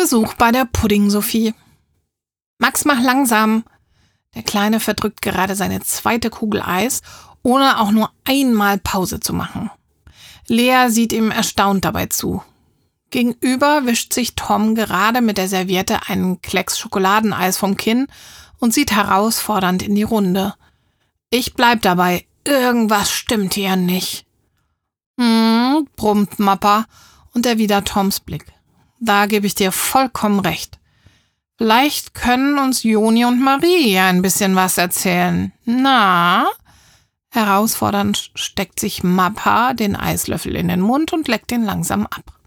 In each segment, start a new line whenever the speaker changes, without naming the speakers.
Besuch bei der Pudding-Sophie. Max, mach langsam. Der Kleine verdrückt gerade seine zweite Kugel Eis, ohne auch nur einmal Pause zu machen. Lea sieht ihm erstaunt dabei zu. Gegenüber wischt sich Tom gerade mit der Serviette einen Klecks Schokoladeneis vom Kinn und sieht herausfordernd in die Runde. Ich bleib dabei, irgendwas stimmt hier nicht. Hm, brummt Mappa und erwidert Toms Blick. Da gebe ich dir vollkommen recht. Vielleicht können uns Joni und Marie ja ein bisschen was erzählen. Na? Herausfordernd steckt sich Mappa den Eislöffel in den Mund und leckt ihn langsam ab.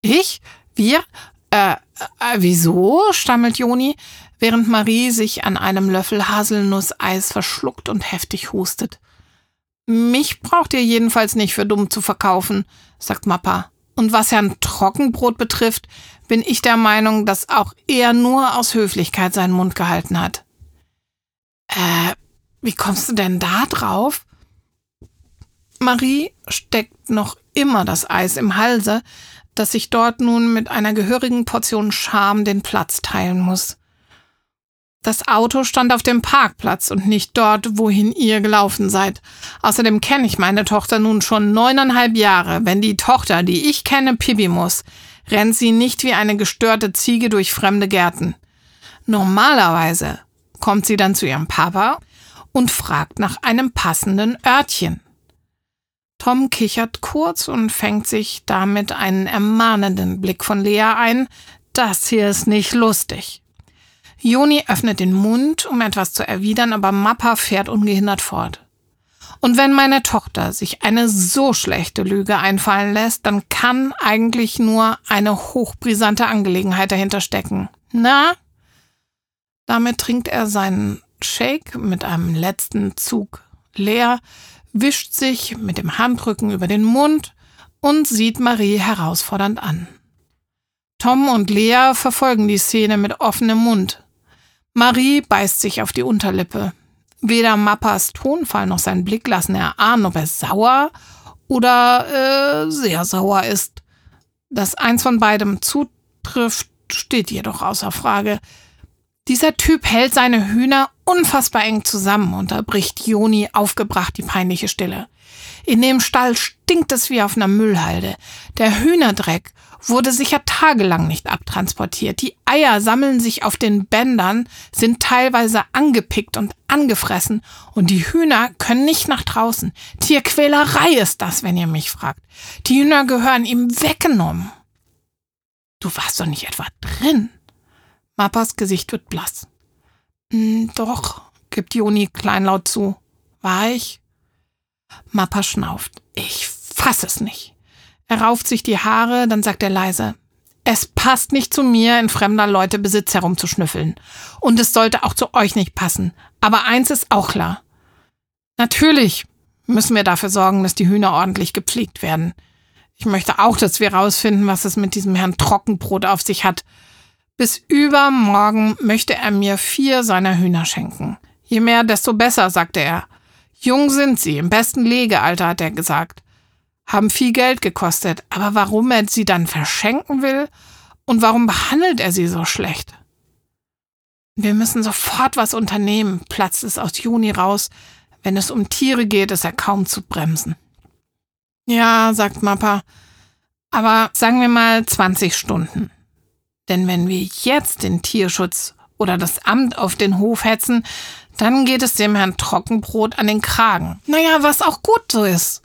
Ich? Wir? Äh, äh, wieso? stammelt Joni, während Marie sich an einem Löffel Haselnusseis verschluckt und heftig hustet. Mich braucht ihr jedenfalls nicht für dumm zu verkaufen, sagt Mappa. Und was Herrn Trockenbrot betrifft, bin ich der Meinung, dass auch er nur aus Höflichkeit seinen Mund gehalten hat. Äh, wie kommst du denn da drauf? Marie steckt noch immer das Eis im Halse, dass sich dort nun mit einer gehörigen Portion Scham den Platz teilen muss. Das Auto stand auf dem Parkplatz und nicht dort, wohin ihr gelaufen seid. Außerdem kenne ich meine Tochter nun schon neuneinhalb Jahre. Wenn die Tochter, die ich kenne, Pipi muss, rennt sie nicht wie eine gestörte Ziege durch fremde Gärten. Normalerweise kommt sie dann zu ihrem Papa und fragt nach einem passenden Örtchen. Tom kichert kurz und fängt sich damit einen ermahnenden Blick von Lea ein. Das hier ist nicht lustig. Joni öffnet den Mund, um etwas zu erwidern, aber Mappa fährt ungehindert fort. Und wenn meine Tochter sich eine so schlechte Lüge einfallen lässt, dann kann eigentlich nur eine hochbrisante Angelegenheit dahinter stecken. Na? Damit trinkt er seinen Shake mit einem letzten Zug leer, wischt sich mit dem Handrücken über den Mund und sieht Marie herausfordernd an. Tom und Lea verfolgen die Szene mit offenem Mund. Marie beißt sich auf die Unterlippe. Weder Mappas Tonfall noch sein Blick lassen erahnen, ob er sauer oder äh, sehr sauer ist. Dass eins von beidem zutrifft, steht jedoch außer Frage. Dieser Typ hält seine Hühner unfassbar eng zusammen, unterbricht Joni aufgebracht die peinliche Stille. In dem Stall stinkt es wie auf einer Müllhalde. Der Hühnerdreck wurde sicher tagelang nicht abtransportiert. Die Eier sammeln sich auf den Bändern, sind teilweise angepickt und angefressen und die Hühner können nicht nach draußen. Tierquälerei ist das, wenn ihr mich fragt. Die Hühner gehören ihm weggenommen. Du warst doch nicht etwa drin. Mappas Gesicht wird blass. Hm, doch, gibt Joni kleinlaut zu. War ich? Mappa schnauft. Ich fass es nicht. Er rauft sich die Haare, dann sagt er leise. Es passt nicht zu mir, in fremder Leute Besitz herumzuschnüffeln. Und es sollte auch zu euch nicht passen. Aber eins ist auch klar. Natürlich müssen wir dafür sorgen, dass die Hühner ordentlich gepflegt werden. Ich möchte auch, dass wir rausfinden, was es mit diesem Herrn Trockenbrot auf sich hat. Bis übermorgen möchte er mir vier seiner Hühner schenken. Je mehr, desto besser, sagte er. Jung sind sie, im besten Legealter, hat er gesagt haben viel Geld gekostet. Aber warum er sie dann verschenken will und warum behandelt er sie so schlecht? Wir müssen sofort was unternehmen, platzt es aus Juni raus. Wenn es um Tiere geht, ist er kaum zu bremsen. Ja, sagt Mappa, aber sagen wir mal 20 Stunden. Denn wenn wir jetzt den Tierschutz oder das Amt auf den Hof hetzen, dann geht es dem Herrn Trockenbrot an den Kragen. Naja, was auch gut so ist.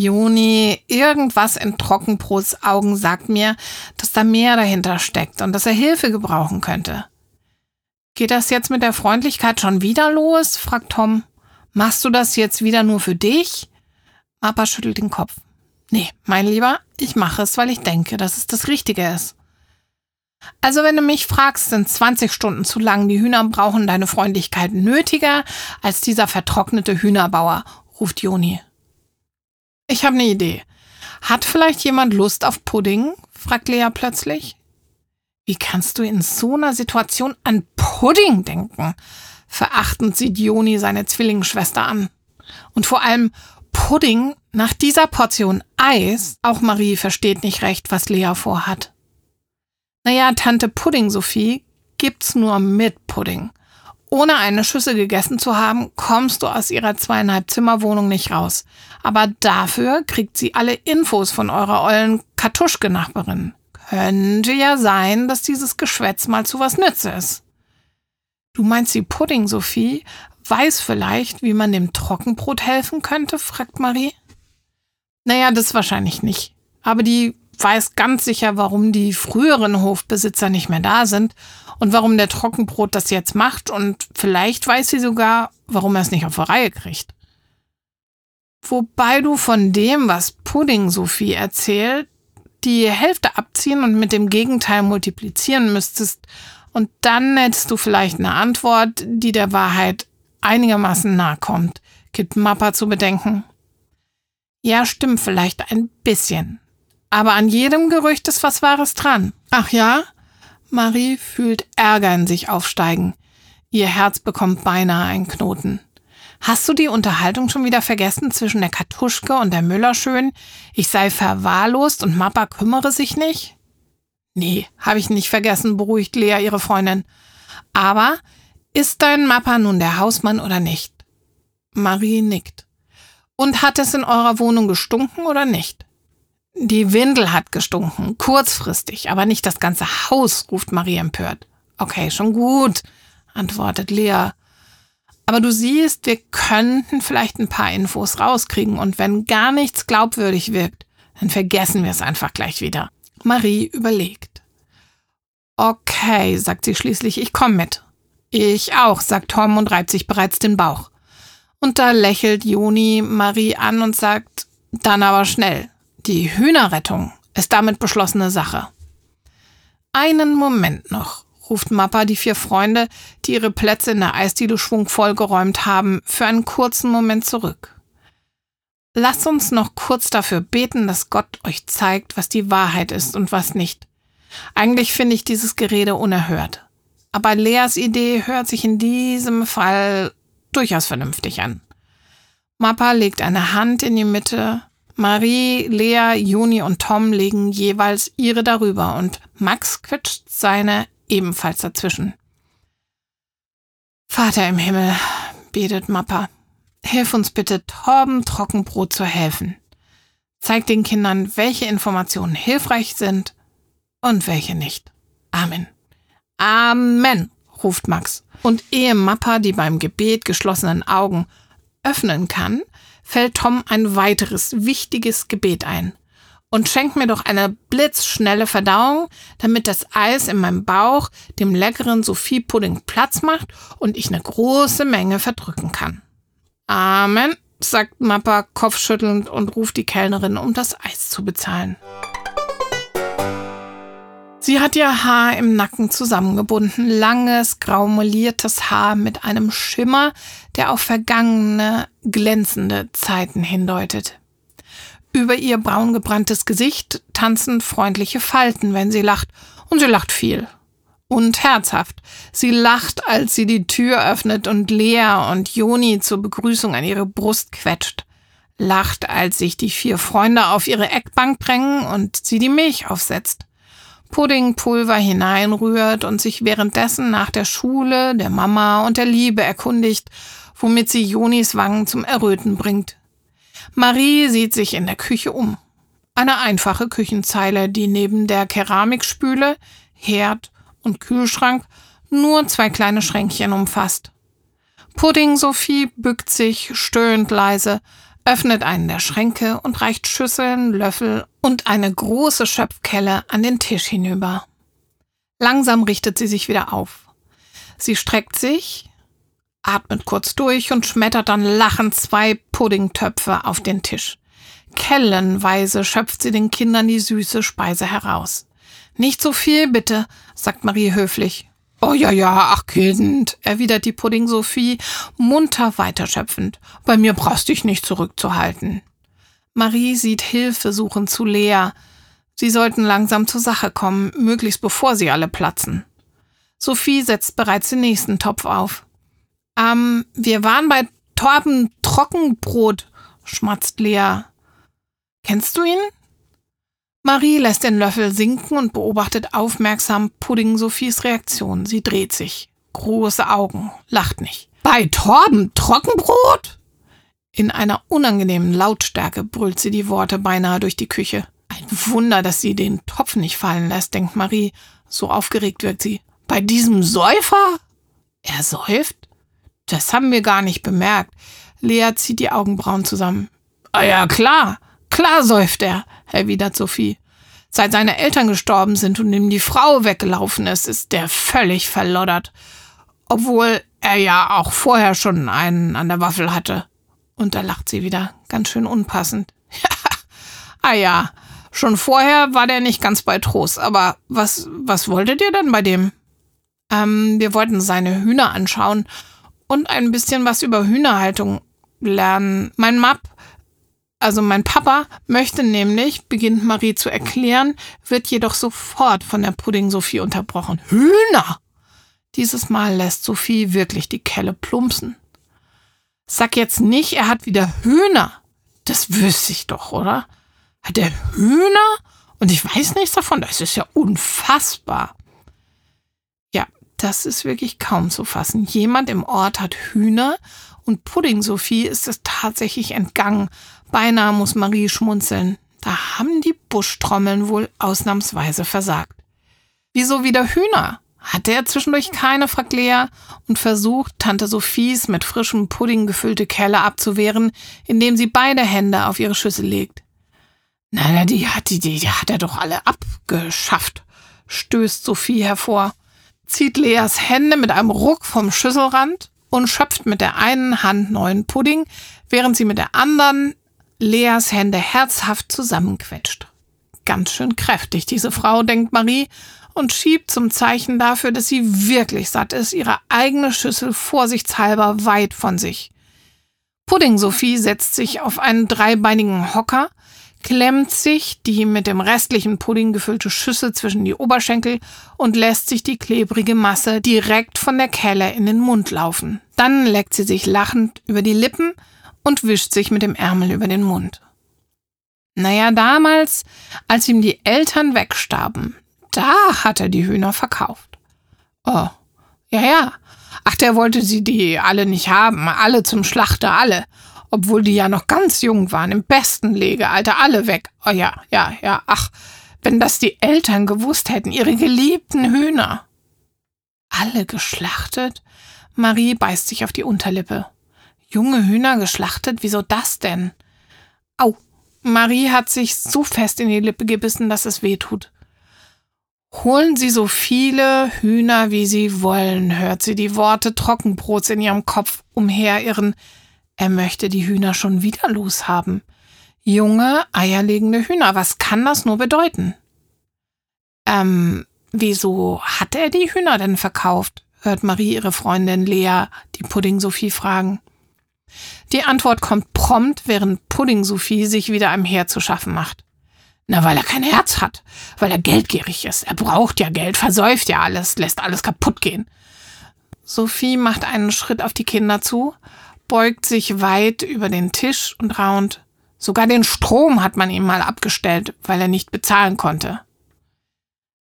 Juni, irgendwas in Trockenbrots Augen sagt mir, dass da mehr dahinter steckt und dass er Hilfe gebrauchen könnte. Geht das jetzt mit der Freundlichkeit schon wieder los? fragt Tom. Machst du das jetzt wieder nur für dich? Papa schüttelt den Kopf. Nee, mein Lieber, ich mache es, weil ich denke, dass es das Richtige ist. Also wenn du mich fragst, sind 20 Stunden zu lang. Die Hühner brauchen deine Freundlichkeit nötiger als dieser vertrocknete Hühnerbauer, ruft Joni. Ich habe eine Idee. Hat vielleicht jemand Lust auf Pudding? fragt Lea plötzlich. Wie kannst du in so einer Situation an Pudding denken? Verachtend sieht Joni seine Zwillingsschwester an. Und vor allem Pudding nach dieser Portion Eis. Auch Marie versteht nicht recht, was Lea vorhat. Naja, Tante Pudding Sophie gibt's nur mit Pudding. Ohne eine Schüssel gegessen zu haben, kommst du aus ihrer zweieinhalb Zimmerwohnung nicht raus. Aber dafür kriegt sie alle Infos von eurer ollen Kartuschke-Nachbarin. Könnte ja sein, dass dieses Geschwätz mal zu was nütze ist. Du meinst, die Pudding Sophie weiß vielleicht, wie man dem Trockenbrot helfen könnte? fragt Marie. Naja, das wahrscheinlich nicht. Aber die weiß ganz sicher, warum die früheren Hofbesitzer nicht mehr da sind und warum der Trockenbrot das jetzt macht und vielleicht weiß sie sogar, warum er es nicht auf die Reihe kriegt. Wobei du von dem, was Pudding Sophie erzählt, die Hälfte abziehen und mit dem Gegenteil multiplizieren müsstest und dann hättest du vielleicht eine Antwort, die der Wahrheit einigermaßen nahe kommt, gibt Mappa zu bedenken. Ja, stimmt vielleicht ein bisschen. Aber an jedem Gerücht ist was Wahres dran. Ach ja? Marie fühlt Ärger in sich aufsteigen. Ihr Herz bekommt beinahe einen Knoten. Hast du die Unterhaltung schon wieder vergessen zwischen der Kartuschke und der Müllerschön? Ich sei verwahrlost und Mappa kümmere sich nicht? Nee, habe ich nicht vergessen, beruhigt Lea ihre Freundin. Aber ist dein Mappa nun der Hausmann oder nicht? Marie nickt. Und hat es in eurer Wohnung gestunken oder nicht? Die Windel hat gestunken, kurzfristig, aber nicht das ganze Haus, ruft Marie empört. Okay, schon gut, antwortet Lea. Aber du siehst, wir könnten vielleicht ein paar Infos rauskriegen und wenn gar nichts glaubwürdig wirkt, dann vergessen wir es einfach gleich wieder. Marie überlegt. Okay, sagt sie schließlich, ich komm mit. Ich auch, sagt Tom und reibt sich bereits den Bauch. Und da lächelt Joni Marie an und sagt, dann aber schnell. Die Hühnerrettung ist damit beschlossene Sache. Einen Moment noch, ruft Mappa die vier Freunde, die ihre Plätze in der Eisdiele schwungvoll geräumt haben, für einen kurzen Moment zurück. Lasst uns noch kurz dafür beten, dass Gott euch zeigt, was die Wahrheit ist und was nicht. Eigentlich finde ich dieses Gerede unerhört. Aber Leas Idee hört sich in diesem Fall durchaus vernünftig an. Mappa legt eine Hand in die Mitte Marie, Lea, Juni und Tom legen jeweils ihre darüber und Max quetscht seine ebenfalls dazwischen. Vater im Himmel, betet Mappa, hilf uns bitte, Torben Trockenbrot zu helfen. Zeig den Kindern, welche Informationen hilfreich sind und welche nicht. Amen. Amen, ruft Max. Und ehe Mappa die beim Gebet geschlossenen Augen öffnen kann, fällt Tom ein weiteres wichtiges Gebet ein und schenkt mir doch eine blitzschnelle Verdauung, damit das Eis in meinem Bauch dem leckeren Sophie-Pudding Platz macht und ich eine große Menge verdrücken kann. Amen, sagt Mappa kopfschüttelnd und ruft die Kellnerin, um das Eis zu bezahlen. Sie hat ihr Haar im Nacken zusammengebunden, langes, graumeliertes Haar mit einem Schimmer, der auf vergangene, glänzende Zeiten hindeutet. Über ihr braungebranntes Gesicht tanzen freundliche Falten, wenn sie lacht, und sie lacht viel. Und herzhaft. Sie lacht, als sie die Tür öffnet und Lea und Joni zur Begrüßung an ihre Brust quetscht. Lacht, als sich die vier Freunde auf ihre Eckbank drängen und sie die Milch aufsetzt. Puddingpulver hineinrührt und sich währenddessen nach der Schule, der Mama und der Liebe erkundigt, womit sie Jonis Wangen zum Erröten bringt. Marie sieht sich in der Küche um. Eine einfache Küchenzeile, die neben der Keramikspüle, Herd und Kühlschrank nur zwei kleine Schränkchen umfasst. Pudding Sophie bückt sich, stöhnt leise, öffnet einen der Schränke und reicht Schüsseln, Löffel und eine große Schöpfkelle an den Tisch hinüber. Langsam richtet sie sich wieder auf. Sie streckt sich, atmet kurz durch und schmettert dann lachend zwei Puddingtöpfe auf den Tisch. Kellenweise schöpft sie den Kindern die süße Speise heraus. Nicht so viel, bitte, sagt Marie höflich. Oh ja, ja, ach Kind, erwidert die Pudding Sophie, munter weiterschöpfend. Bei mir brauchst dich nicht zurückzuhalten. Marie sieht hilfesuchend zu Lea. Sie sollten langsam zur Sache kommen, möglichst bevor sie alle platzen. Sophie setzt bereits den nächsten Topf auf. Ähm, wir waren bei Torben Trockenbrot, schmatzt Lea. Kennst du ihn? Marie lässt den Löffel sinken und beobachtet aufmerksam Pudding Sophies Reaktion. Sie dreht sich. Große Augen, lacht nicht. Bei Torben Trockenbrot? In einer unangenehmen Lautstärke brüllt sie die Worte beinahe durch die Küche. Ein Wunder, dass sie den Topf nicht fallen lässt, denkt Marie. So aufgeregt wirkt sie. Bei diesem Säufer? Er säuft? Das haben wir gar nicht bemerkt. Lea zieht die Augenbrauen zusammen. Ah ja, klar. Klar säuft er, erwidert Sophie. Seit seine Eltern gestorben sind und ihm die Frau weggelaufen ist, ist der völlig verloddert. Obwohl er ja auch vorher schon einen an der Waffel hatte. Und da lacht sie wieder, ganz schön unpassend. ah ja, schon vorher war der nicht ganz bei Trost, aber was, was wolltet ihr denn bei dem? Ähm, wir wollten seine Hühner anschauen und ein bisschen was über Hühnerhaltung lernen. Mein Map, also mein Papa, möchte nämlich, beginnt Marie zu erklären, wird jedoch sofort von der Pudding-Sophie unterbrochen. Hühner! Dieses Mal lässt Sophie wirklich die Kelle plumpsen. Sag jetzt nicht, er hat wieder Hühner. Das wüsste ich doch, oder? Hat er Hühner? Und ich weiß nichts davon. Das ist ja unfassbar. Ja, das ist wirklich kaum zu fassen. Jemand im Ort hat Hühner und Pudding Sophie ist es tatsächlich entgangen. Beinahe muss Marie schmunzeln. Da haben die Buschtrommeln wohl ausnahmsweise versagt. Wieso wieder Hühner? Hatte er zwischendurch keine, fragt Lea und versucht, Tante Sophies mit frischem Pudding gefüllte Kelle abzuwehren, indem sie beide Hände auf ihre Schüssel legt. Na, na, die hat, die, die hat er doch alle abgeschafft, stößt Sophie hervor, zieht Leas Hände mit einem Ruck vom Schüsselrand und schöpft mit der einen Hand neuen Pudding, während sie mit der anderen Leas Hände herzhaft zusammenquetscht. Ganz schön kräftig, diese Frau, denkt Marie und schiebt zum Zeichen dafür, dass sie wirklich satt ist, ihre eigene Schüssel vorsichtshalber weit von sich. Pudding Sophie setzt sich auf einen dreibeinigen Hocker, klemmt sich die mit dem restlichen Pudding gefüllte Schüssel zwischen die Oberschenkel und lässt sich die klebrige Masse direkt von der Kelle in den Mund laufen. Dann leckt sie sich lachend über die Lippen und wischt sich mit dem Ärmel über den Mund. Naja, damals, als ihm die Eltern wegstarben, da hat er die Hühner verkauft. Oh, ja, ja. Ach, der wollte sie die alle nicht haben, alle zum Schlachter, alle. Obwohl die ja noch ganz jung waren, im besten Legealter, alle weg. Oh ja, ja, ja, ach, wenn das die Eltern gewusst hätten, ihre geliebten Hühner. Alle geschlachtet? Marie beißt sich auf die Unterlippe. Junge Hühner geschlachtet? Wieso das denn? Au, Marie hat sich so fest in die Lippe gebissen, dass es weh tut. Holen Sie so viele Hühner, wie Sie wollen, hört sie die Worte Trockenbrots in ihrem Kopf umherirren. Er möchte die Hühner schon wieder loshaben. Junge, eierlegende Hühner, was kann das nur bedeuten? Ähm, wieso hat er die Hühner denn verkauft? hört Marie ihre Freundin Lea die Pudding Sophie fragen. Die Antwort kommt prompt, während Pudding Sophie sich wieder am Herd zu schaffen macht. Na, weil er kein Herz hat, weil er geldgierig ist. Er braucht ja Geld, versäuft ja alles, lässt alles kaputt gehen. Sophie macht einen Schritt auf die Kinder zu, beugt sich weit über den Tisch und raunt. Sogar den Strom hat man ihm mal abgestellt, weil er nicht bezahlen konnte.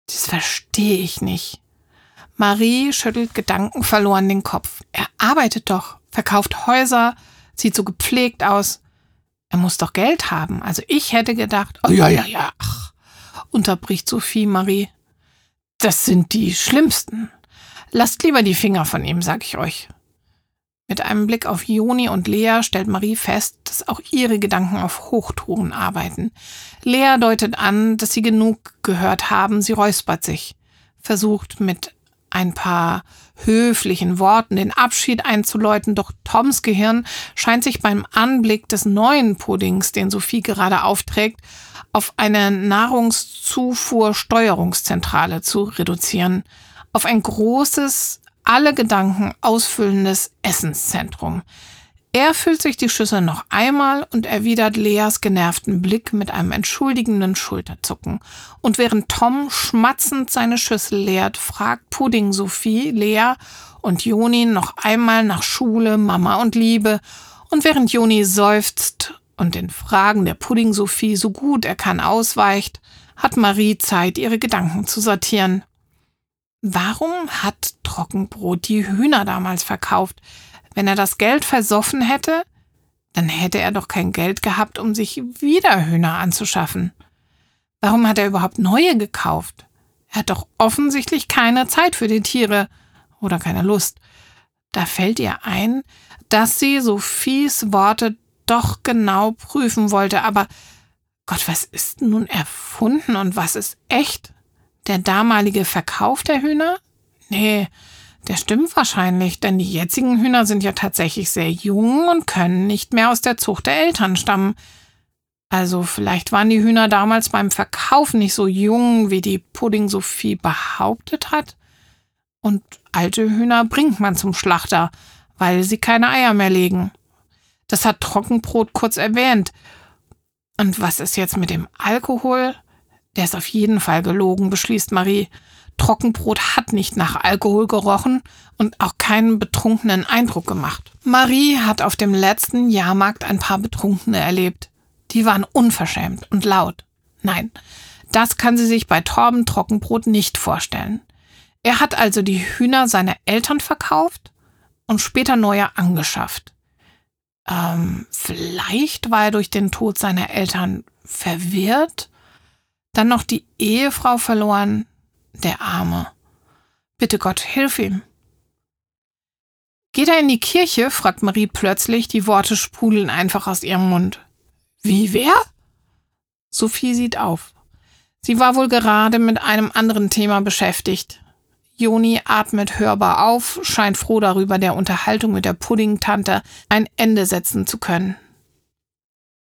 Das verstehe ich nicht. Marie schüttelt gedankenverloren den Kopf. Er arbeitet doch, verkauft Häuser, sieht so gepflegt aus. Er muss doch Geld haben. Also ich hätte gedacht, oh ja, ja, ja, ach, unterbricht Sophie Marie. Das sind die schlimmsten. Lasst lieber die Finger von ihm, sag ich euch. Mit einem Blick auf Joni und Lea stellt Marie fest, dass auch ihre Gedanken auf Hochtouren arbeiten. Lea deutet an, dass sie genug gehört haben, sie räuspert sich, versucht mit ein paar höflichen Worten den Abschied einzuläuten, doch Toms Gehirn scheint sich beim Anblick des neuen Puddings, den Sophie gerade aufträgt, auf eine Nahrungszufuhrsteuerungszentrale zu reduzieren, auf ein großes, alle Gedanken ausfüllendes Essenszentrum, er füllt sich die Schüssel noch einmal und erwidert Leas genervten Blick mit einem entschuldigenden Schulterzucken. Und während Tom schmatzend seine Schüssel leert, fragt Pudding Sophie, Lea und Joni noch einmal nach Schule, Mama und Liebe. Und während Joni seufzt und den Fragen der Pudding Sophie so gut er kann ausweicht, hat Marie Zeit, ihre Gedanken zu sortieren. Warum hat Trockenbrot die Hühner damals verkauft? Wenn er das Geld versoffen hätte, dann hätte er doch kein Geld gehabt, um sich wieder Hühner anzuschaffen. Warum hat er überhaupt neue gekauft? Er hat doch offensichtlich keine Zeit für die Tiere oder keine Lust. Da fällt ihr ein, dass sie Sophies Worte doch genau prüfen wollte, aber Gott, was ist nun erfunden und was ist echt? Der damalige Verkauf der Hühner? Nee, der stimmt wahrscheinlich, denn die jetzigen Hühner sind ja tatsächlich sehr jung und können nicht mehr aus der Zucht der Eltern stammen. Also vielleicht waren die Hühner damals beim Verkauf nicht so jung, wie die Pudding Sophie behauptet hat. Und alte Hühner bringt man zum Schlachter, weil sie keine Eier mehr legen. Das hat Trockenbrot kurz erwähnt. Und was ist jetzt mit dem Alkohol? Der ist auf jeden Fall gelogen, beschließt Marie. Trockenbrot hat nicht nach Alkohol gerochen und auch keinen betrunkenen Eindruck gemacht. Marie hat auf dem letzten Jahrmarkt ein paar Betrunkene erlebt. Die waren unverschämt und laut. Nein, das kann sie sich bei Torben Trockenbrot nicht vorstellen. Er hat also die Hühner seiner Eltern verkauft und später neue angeschafft. Ähm, vielleicht war er durch den Tod seiner Eltern verwirrt, dann noch die Ehefrau verloren, der Arme. Bitte Gott, hilf ihm. Geht er in die Kirche? fragt Marie plötzlich, die Worte sprudeln einfach aus ihrem Mund. Wie wer? Sophie sieht auf. Sie war wohl gerade mit einem anderen Thema beschäftigt. Joni atmet hörbar auf, scheint froh darüber, der Unterhaltung mit der Puddingtante ein Ende setzen zu können.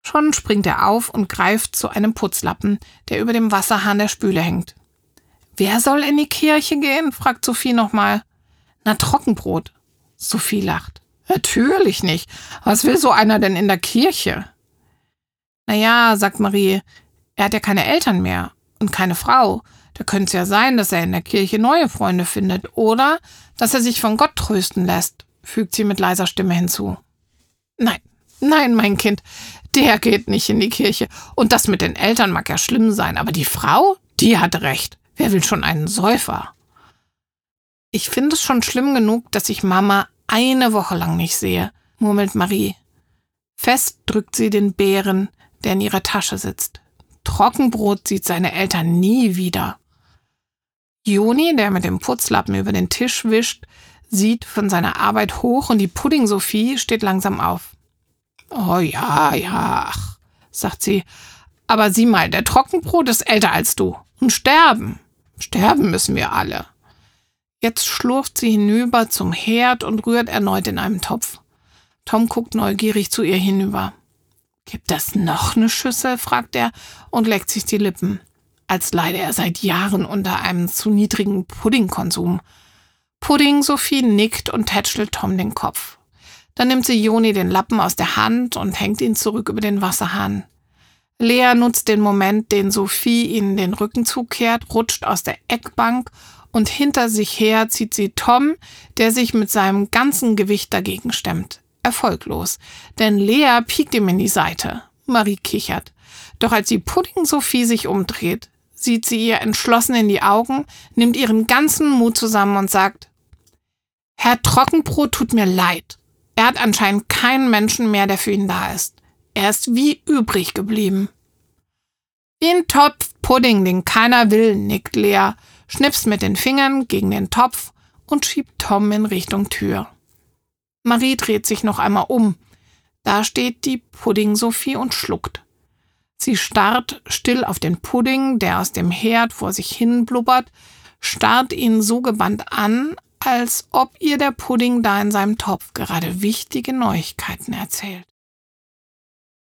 Schon springt er auf und greift zu einem Putzlappen, der über dem Wasserhahn der Spüle hängt. Wer soll in die Kirche gehen? fragt Sophie nochmal. Na, Trockenbrot. Sophie lacht. Natürlich nicht. Was will so einer denn in der Kirche? Naja, sagt Marie, er hat ja keine Eltern mehr und keine Frau. Da könnte es ja sein, dass er in der Kirche neue Freunde findet oder dass er sich von Gott trösten lässt, fügt sie mit leiser Stimme hinzu. Nein, nein, mein Kind, der geht nicht in die Kirche. Und das mit den Eltern mag ja schlimm sein, aber die Frau, die hat recht. Wer will schon einen Säufer? Ich finde es schon schlimm genug, dass ich Mama eine Woche lang nicht sehe, murmelt Marie. Fest drückt sie den Bären, der in ihrer Tasche sitzt. Trockenbrot sieht seine Eltern nie wieder. Joni, der mit dem Putzlappen über den Tisch wischt, sieht von seiner Arbeit hoch und die Pudding-Sophie steht langsam auf. Oh ja, ja, ach, sagt sie. Aber sieh mal, der Trockenbrot ist älter als du. Und sterben. Sterben müssen wir alle. Jetzt schlurft sie hinüber zum Herd und rührt erneut in einem Topf. Tom guckt neugierig zu ihr hinüber. Gibt es noch eine Schüssel? fragt er und leckt sich die Lippen, als leide er seit Jahren unter einem zu niedrigen Puddingkonsum. Pudding Sophie nickt und tätschelt Tom den Kopf. Dann nimmt sie Joni den Lappen aus der Hand und hängt ihn zurück über den Wasserhahn. Lea nutzt den Moment, den Sophie ihnen den Rücken zukehrt, rutscht aus der Eckbank und hinter sich her zieht sie Tom, der sich mit seinem ganzen Gewicht dagegen stemmt erfolglos, denn Lea piekt ihm in die Seite. Marie kichert. Doch als die Pudding Sophie sich umdreht, sieht sie ihr entschlossen in die Augen, nimmt ihren ganzen Mut zusammen und sagt, Herr Trockenbrot tut mir leid. Er hat anscheinend keinen Menschen mehr, der für ihn da ist. Er ist wie übrig geblieben. Ein Topf Pudding, den keiner will, nickt Lea, schnipst mit den Fingern gegen den Topf und schiebt Tom in Richtung Tür. Marie dreht sich noch einmal um. Da steht die Pudding-Sophie und schluckt. Sie starrt still auf den Pudding, der aus dem Herd vor sich hin blubbert, starrt ihn so gebannt an, als ob ihr der Pudding da in seinem Topf gerade wichtige Neuigkeiten erzählt.